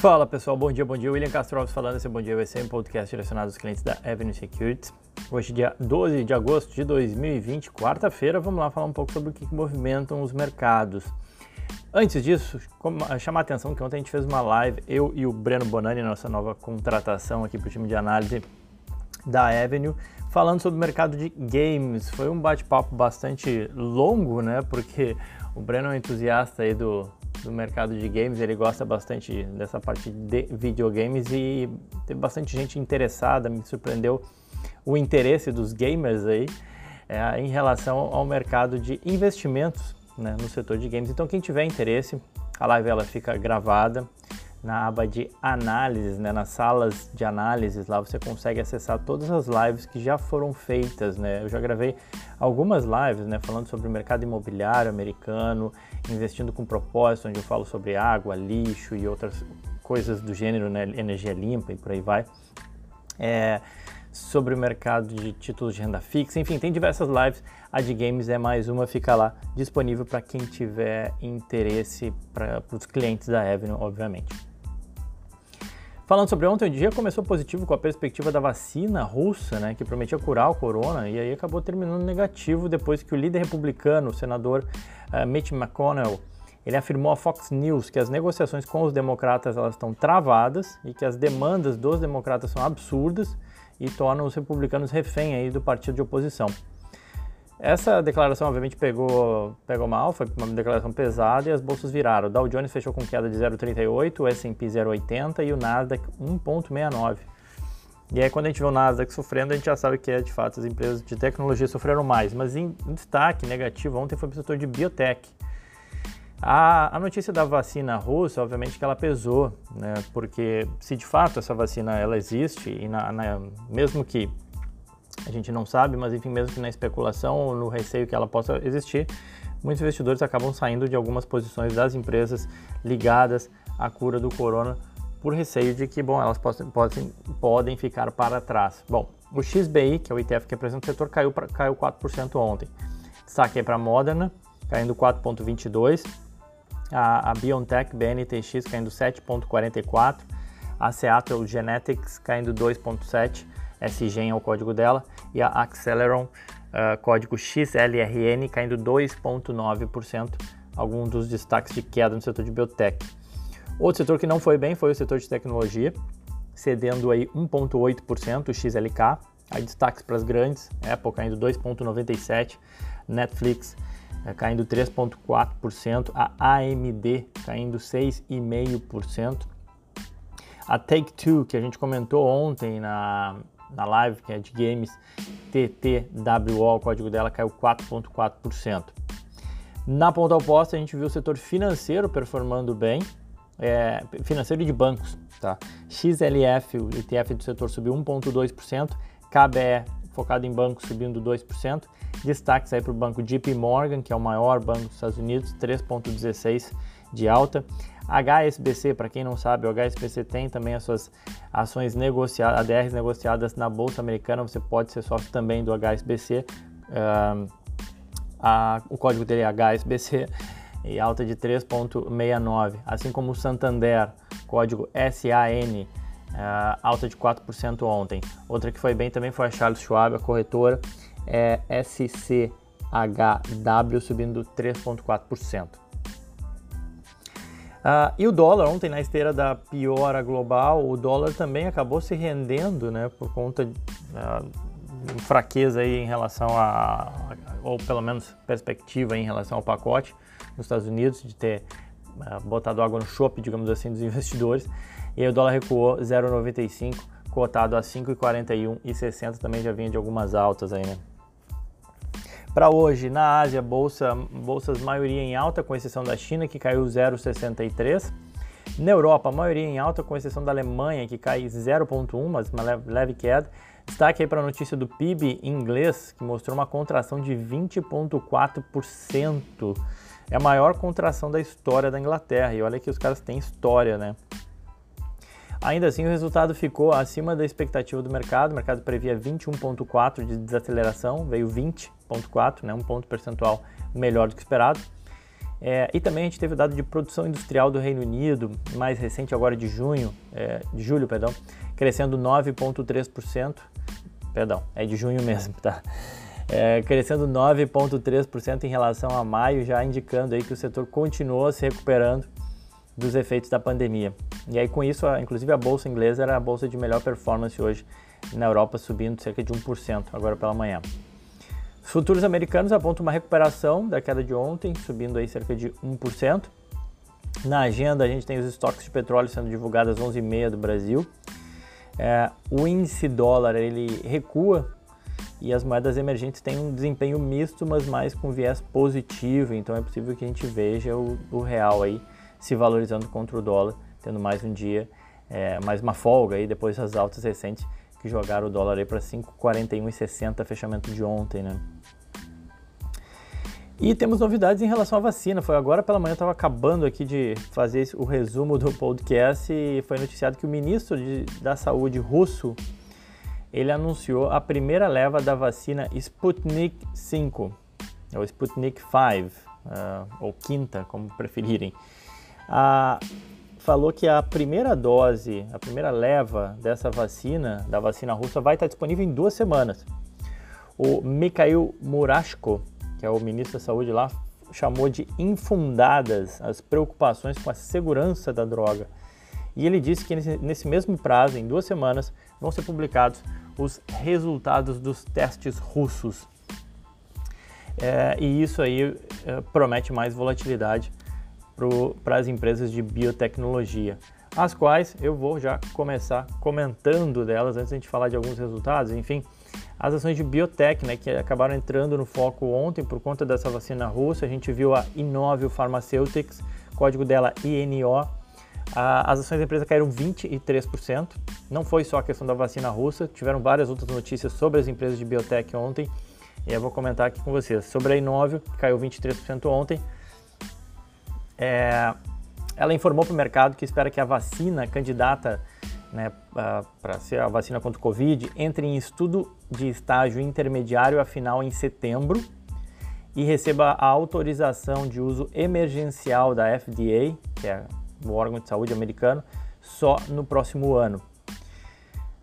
Fala pessoal, bom dia, bom dia. William Castro falando. Esse Bom Dia ser um podcast direcionado aos clientes da Avenue Securities. Hoje, dia 12 de agosto de 2020, quarta-feira, vamos lá falar um pouco sobre o que movimentam os mercados. Antes disso, chamar a atenção que ontem a gente fez uma live, eu e o Breno Bonani, nossa nova contratação aqui para o time de análise da Avenue, falando sobre o mercado de games. Foi um bate-papo bastante longo, né? Porque o Breno é um entusiasta aí do, do mercado de games, ele gosta bastante dessa parte de videogames e teve bastante gente interessada, me surpreendeu o interesse dos gamers aí é, em relação ao mercado de investimentos né, no setor de games. Então quem tiver interesse, a live ela fica gravada na aba de análises, né, nas salas de análises, lá você consegue acessar todas as lives que já foram feitas, né? Eu já gravei algumas lives, né, falando sobre o mercado imobiliário americano, investindo com propósito, onde eu falo sobre água, lixo e outras coisas do gênero, né, energia limpa e por aí vai. É, sobre o mercado de títulos de renda fixa, enfim, tem diversas lives. A de games é mais uma, fica lá disponível para quem tiver interesse, para os clientes da Avenue, obviamente. Falando sobre ontem, o dia começou positivo com a perspectiva da vacina russa, né, que prometia curar o corona, e aí acabou terminando negativo depois que o líder republicano, o senador uh, Mitch McConnell, ele afirmou à Fox News que as negociações com os democratas elas estão travadas e que as demandas dos democratas são absurdas e tornam os republicanos refém aí do partido de oposição. Essa declaração, obviamente, pegou, pegou mal, foi uma declaração pesada e as bolsas viraram. O Dow Jones fechou com queda de 0,38, o S&P 0,80 e o Nasdaq 1,69. E aí, quando a gente vê o Nasdaq sofrendo, a gente já sabe que é, de fato, as empresas de tecnologia sofreram mais. Mas em, em destaque negativo, ontem foi para o setor de biotech. A, a, notícia da vacina russa, obviamente que ela pesou, né? porque se de fato essa vacina ela existe, e na, na, mesmo que a gente não sabe, mas enfim, mesmo que na especulação ou no receio que ela possa existir, muitos investidores acabam saindo de algumas posições das empresas ligadas à cura do corona por receio de que, bom, elas possam, podem, podem ficar para trás. Bom, o XBI, que é o ETF que representa o setor, caiu, pra, caiu 4% ontem. Destaque aí para a Moderna, caindo 4,22%. A, a BioNTech, BNTX, caindo 7,44%. A Seattle Genetics, caindo 2,7%. SGEN é o código dela, e a Acceleron, uh, código XLRN, caindo 2,9%, alguns dos destaques de queda no setor de biotech. Outro setor que não foi bem foi o setor de tecnologia, cedendo aí 1,8%, o XLK. Aí destaques para as grandes, Apple caindo 2,97%, Netflix uh, caindo 3,4%, a AMD caindo 6,5%. A Take-Two, que a gente comentou ontem na, na live, que é de games, TTWO, o código dela caiu 4,4%. Na ponta oposta, a gente viu o setor financeiro performando bem, é, financeiro de bancos, tá? XLF, o ETF do setor subiu 1,2%, KBE, focado em bancos, subindo 2%, destaques aí para o banco JP Morgan, que é o maior banco dos Estados Unidos, 3,16% de alta. HSBC, para quem não sabe, o HSBC tem também as suas ações negociadas, ADRs negociadas na Bolsa Americana, você pode ser sócio também do HSBC. Uh, a, o código dele é HSBC e alta de 3,69, assim como o Santander, código SAN, uh, alta de 4% ontem. Outra que foi bem também foi a Charles Schwab, a corretora, é SCHW, subindo 3,4%. Uh, e o dólar, ontem na esteira da piora global, o dólar também acabou se rendendo, né, por conta de uh, fraqueza aí em relação a, ou pelo menos perspectiva em relação ao pacote nos Estados Unidos, de ter uh, botado água no chope, digamos assim, dos investidores. E aí o dólar recuou 0,95, cotado a 5,41 e 60 também já vinha de algumas altas aí, né. Para hoje, na Ásia, bolsa, bolsas maioria em alta, com exceção da China, que caiu 0,63. Na Europa, maioria em alta, com exceção da Alemanha, que cai 0,1, mas uma leve, queda. Destaque aí para a notícia do PIB inglês, que mostrou uma contração de 20,4%. É a maior contração da história da Inglaterra. E olha que os caras têm história, né? Ainda assim, o resultado ficou acima da expectativa do mercado. O mercado previa 21,4% de desaceleração, veio 20,4%, né, um ponto percentual melhor do que esperado. É, e também a gente teve o dado de produção industrial do Reino Unido, mais recente agora de junho, é, de julho, perdão, crescendo 9,3%. Perdão, é de junho mesmo, tá? É, crescendo 9,3% em relação a maio, já indicando aí que o setor continuou se recuperando dos efeitos da pandemia. E aí com isso, a, inclusive a bolsa inglesa era a bolsa de melhor performance hoje na Europa, subindo cerca de 1% agora pela manhã. Os futuros americanos apontam uma recuperação da queda de ontem, subindo aí cerca de 1%. Na agenda a gente tem os estoques de petróleo sendo divulgados às 11h30 do Brasil. É, o índice dólar ele recua e as moedas emergentes têm um desempenho misto, mas mais com viés positivo. Então é possível que a gente veja o, o real aí se valorizando contra o dólar, tendo mais um dia, é, mais uma folga aí depois das altas recentes que jogaram o dólar aí para 5,41,60 fechamento de ontem, né? E temos novidades em relação à vacina. Foi agora pela manhã, eu estava acabando aqui de fazer o resumo do podcast e foi noticiado que o ministro de, da Saúde russo ele anunciou a primeira leva da vacina Sputnik 5, ou Sputnik 5, uh, ah, ou quinta, como preferirem. Uh, falou que a primeira dose, a primeira leva dessa vacina, da vacina russa, vai estar disponível em duas semanas. O Mikhail Murashko, que é o ministro da Saúde lá, chamou de infundadas as preocupações com a segurança da droga. E ele disse que nesse, nesse mesmo prazo, em duas semanas, vão ser publicados os resultados dos testes russos. É, e isso aí é, promete mais volatilidade para as empresas de biotecnologia, as quais eu vou já começar comentando delas antes de a gente falar de alguns resultados. Enfim, as ações de biotech, né, que acabaram entrando no foco ontem por conta dessa vacina russa. A gente viu a Inovio Pharmaceutics, código dela INO. As ações da empresa caíram 23%. Não foi só a questão da vacina russa, tiveram várias outras notícias sobre as empresas de biotech ontem. E eu vou comentar aqui com vocês. Sobre a Inovio, caiu 23% ontem. É, ela informou para o mercado que espera que a vacina candidata né, para ser a vacina contra o Covid, entre em estudo de estágio intermediário a final em setembro e receba a autorização de uso emergencial da FDA, que é o órgão de saúde americano, só no próximo ano.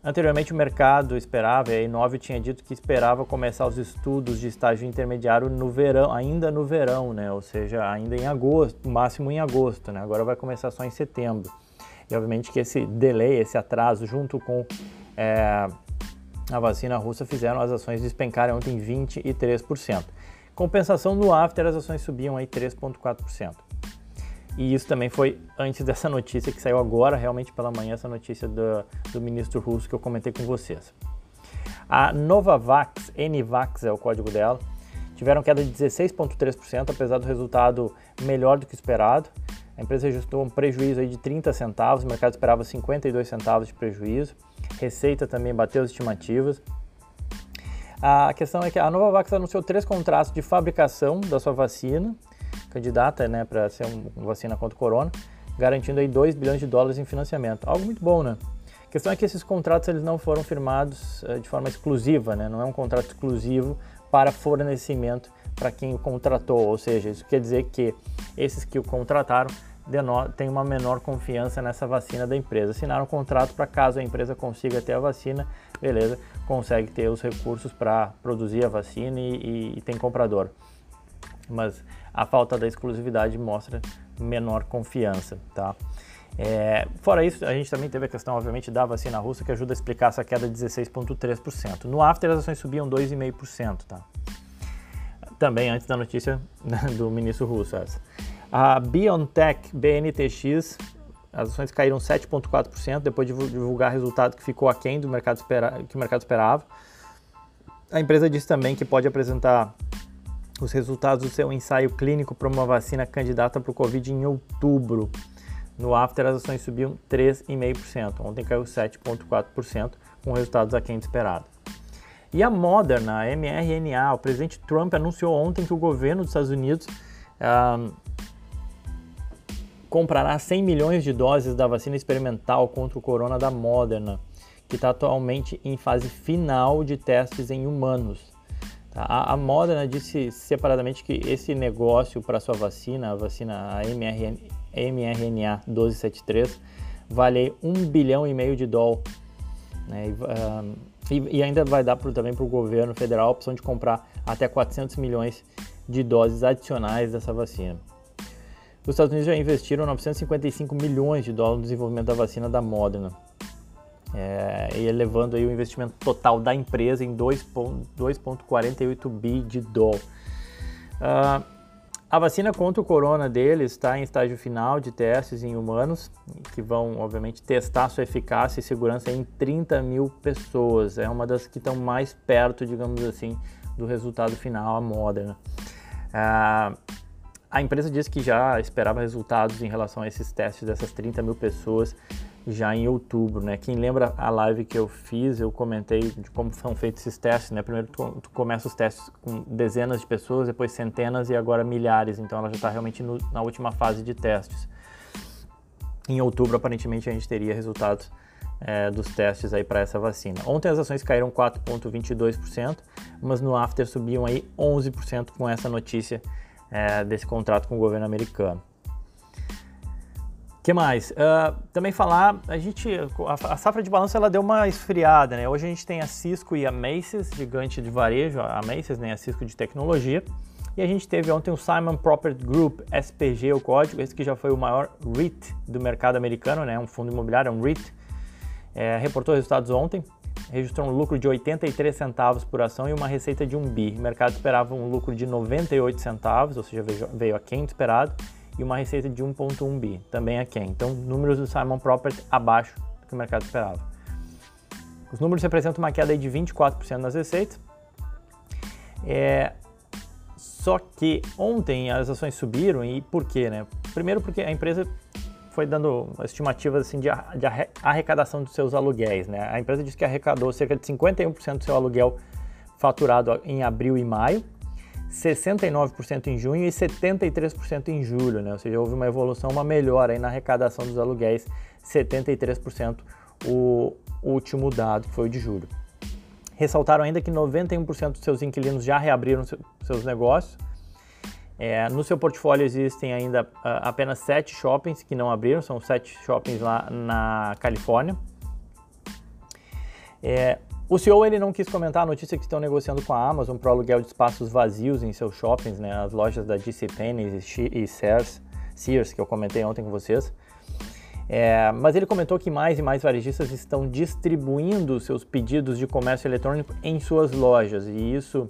Anteriormente o mercado esperava, e a Inove tinha dito que esperava começar os estudos de estágio intermediário no verão, ainda no verão, né? ou seja, ainda em agosto, máximo em agosto, né? agora vai começar só em setembro. E obviamente que esse delay, esse atraso, junto com é, a vacina russa, fizeram as ações despencarem ontem 23%. Compensação no after, as ações subiam aí 3,4%. E isso também foi antes dessa notícia que saiu agora, realmente pela manhã, essa notícia do, do ministro russo que eu comentei com vocês. A Novavax, NVAX é o código dela, tiveram queda de 16,3%, apesar do resultado melhor do que esperado. A empresa registrou um prejuízo aí de 30 centavos, o mercado esperava 52 centavos de prejuízo. Receita também bateu as estimativas. A questão é que a Novavax anunciou três contratos de fabricação da sua vacina, candidata né, para ser uma vacina contra o corona, garantindo aí 2 bilhões de dólares em financiamento. Algo muito bom, né? A questão é que esses contratos eles não foram firmados uh, de forma exclusiva, né? não é um contrato exclusivo para fornecimento para quem o contratou, ou seja, isso quer dizer que esses que o contrataram têm uma menor confiança nessa vacina da empresa. Assinaram um contrato para caso a empresa consiga ter a vacina, beleza, consegue ter os recursos para produzir a vacina e, e, e tem comprador. Mas a falta da exclusividade mostra menor confiança, tá? É, fora isso, a gente também teve a questão, obviamente, da vacina russa, que ajuda a explicar essa queda de 16,3%. No after, as ações subiam 2,5%, tá? também antes da notícia do ministro russo. Essa. A BioNTech BNTX, as ações caíram 7,4% depois de divulgar resultado que ficou aquém do mercado espera, que o mercado esperava. A empresa disse também que pode apresentar os resultados do seu ensaio clínico para uma vacina candidata para o Covid em outubro. No after, as ações subiam 3,5%. Ontem caiu 7,4%, com resultados aquém do esperado. E a Moderna, a mRNA, o presidente Trump anunciou ontem que o governo dos Estados Unidos ah, comprará 100 milhões de doses da vacina experimental contra o corona da Moderna, que está atualmente em fase final de testes em humanos. Tá? A, a Moderna disse separadamente que esse negócio para sua vacina, a vacina mRNA, mRNA 1273, vale 1 bilhão e meio de dólar. Né? E, uh, e, e, ainda vai dar pro, também para o governo federal a opção de comprar até 400 milhões de doses adicionais dessa vacina. Os Estados Unidos já investiram 955 milhões de dólares no desenvolvimento da vacina da Moderna, é, elevando aí o investimento total da empresa em 2,48 bi de dólar. Uh, a vacina contra o corona deles está em estágio final de testes em humanos, que vão, obviamente, testar sua eficácia e segurança em 30 mil pessoas. É uma das que estão mais perto, digamos assim, do resultado final, a Moderna. Uh, a empresa disse que já esperava resultados em relação a esses testes dessas 30 mil pessoas já em outubro, né? Quem lembra a live que eu fiz, eu comentei de como são feitos esses testes, né? Primeiro tu, tu começa os testes com dezenas de pessoas, depois centenas e agora milhares, então ela já está realmente no, na última fase de testes. Em outubro, aparentemente, a gente teria resultados é, dos testes aí para essa vacina. Ontem as ações caíram 4,22%, mas no after subiam aí 11% com essa notícia é, desse contrato com o governo americano que mais? Uh, também falar, a gente, a, a, safra de balanço ela deu uma esfriada, né? Hoje a gente tem a Cisco e a Macy's, gigante de varejo, a Macy's, né? A Cisco de tecnologia. E a gente teve ontem o Simon Property Group, SPG, o código, esse que já foi o maior REIT do mercado americano, né? Um fundo imobiliário, um REIT. É, reportou resultados ontem, registrou um lucro de 83 centavos por ação e uma receita de 1 bi. O mercado esperava um lucro de 98 centavos, ou seja, veio, veio aquém do esperado e uma receita de 1.1 bi, também quem. Então, números do Simon Property abaixo do que o mercado esperava. Os números representam uma queda de 24% nas receitas. É, só que ontem as ações subiram e por quê, né? Primeiro porque a empresa foi dando estimativas assim de arrecadação dos seus aluguéis, né? A empresa disse que arrecadou cerca de 51% do seu aluguel faturado em abril e maio 69% em junho e 73% em julho, né? ou seja, houve uma evolução, uma melhora aí na arrecadação dos aluguéis, 73% o último dado, que foi o de julho. Ressaltaram ainda que 91% dos seus inquilinos já reabriram seus negócios. É, no seu portfólio existem ainda uh, apenas sete shoppings que não abriram, são sete shoppings lá na Califórnia. É, o CEO ele não quis comentar a notícia que estão negociando com a Amazon para aluguel de espaços vazios em seus shoppings, né, as lojas da DC Penney e Sears, Sears, que eu comentei ontem com vocês. É, mas ele comentou que mais e mais varejistas estão distribuindo seus pedidos de comércio eletrônico em suas lojas e isso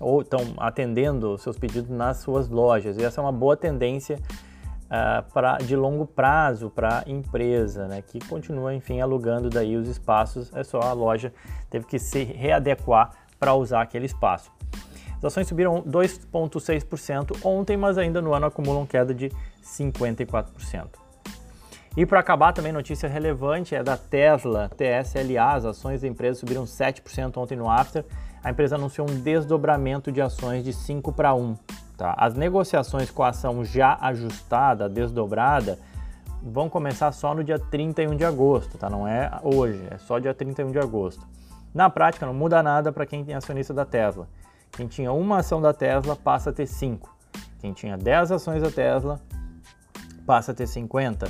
ou estão atendendo seus pedidos nas suas lojas. E essa é uma boa tendência uh, pra, de longo prazo para a empresa, né, que continua, enfim, alugando daí os espaços, é só a loja teve que se readequar para usar aquele espaço. As ações subiram 2,6% ontem, mas ainda no ano acumulam queda de 54%. E para acabar, também notícia relevante é da Tesla, TSLA, as ações da empresa subiram 7% ontem no after. A empresa anunciou um desdobramento de ações de 5 para 1. Tá? As negociações com a ação já ajustada, desdobrada, vão começar só no dia 31 de agosto, tá? Não é hoje, é só dia 31 de agosto. Na prática, não muda nada para quem tem acionista da Tesla. Quem tinha uma ação da Tesla passa a ter 5. Quem tinha 10 ações da Tesla passa a ter 50.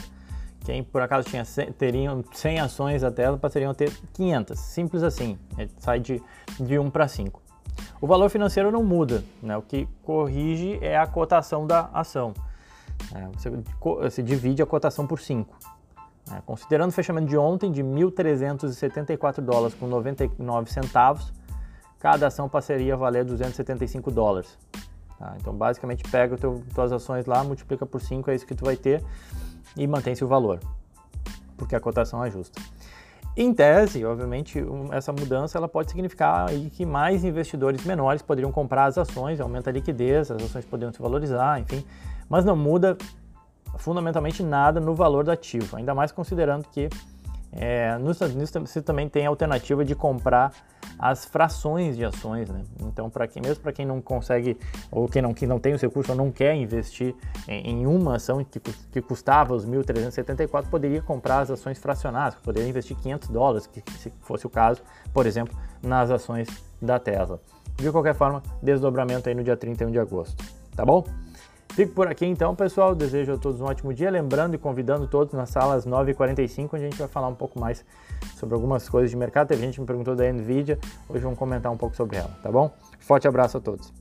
Quem por acaso tinha 100, teriam 100 ações da Tesla passariam a ter 500. Simples assim, sai de, de 1 para 5. O valor financeiro não muda, né? o que corrige é a cotação da ação. É, você, você, divide a cotação por 5. É, considerando o fechamento de ontem de 1.374 dólares com 99 centavos, cada ação passaria a valer 275 dólares. Tá? Então, basicamente, pega as tuas ações lá, multiplica por 5, é isso que tu vai ter e mantém-se o valor, porque a cotação ajusta. Em tese, obviamente, essa mudança ela pode significar que mais investidores menores poderiam comprar as ações, aumenta a liquidez, as ações poderiam se valorizar, enfim, mas não muda fundamentalmente nada no valor do ativo, ainda mais considerando que é, nos Estados Unidos você também tem a alternativa de comprar as frações de ações, né? Então, para quem mesmo para quem não consegue ou quem não, que não tem os recursos ou não quer investir em, em uma ação que, que custava os 1.374, poderia comprar as ações fracionadas, poderia investir 500 dólares, que, se fosse o caso, por exemplo, nas ações da Tesla. De qualquer forma, desdobramento aí no dia 31 de agosto, tá bom? Fico por aqui então, pessoal. Desejo a todos um ótimo dia. Lembrando e convidando todos nas salas 9h45, onde a gente vai falar um pouco mais sobre algumas coisas de mercado. Teve gente que me perguntou da Nvidia. Hoje vamos comentar um pouco sobre ela, tá bom? Forte abraço a todos.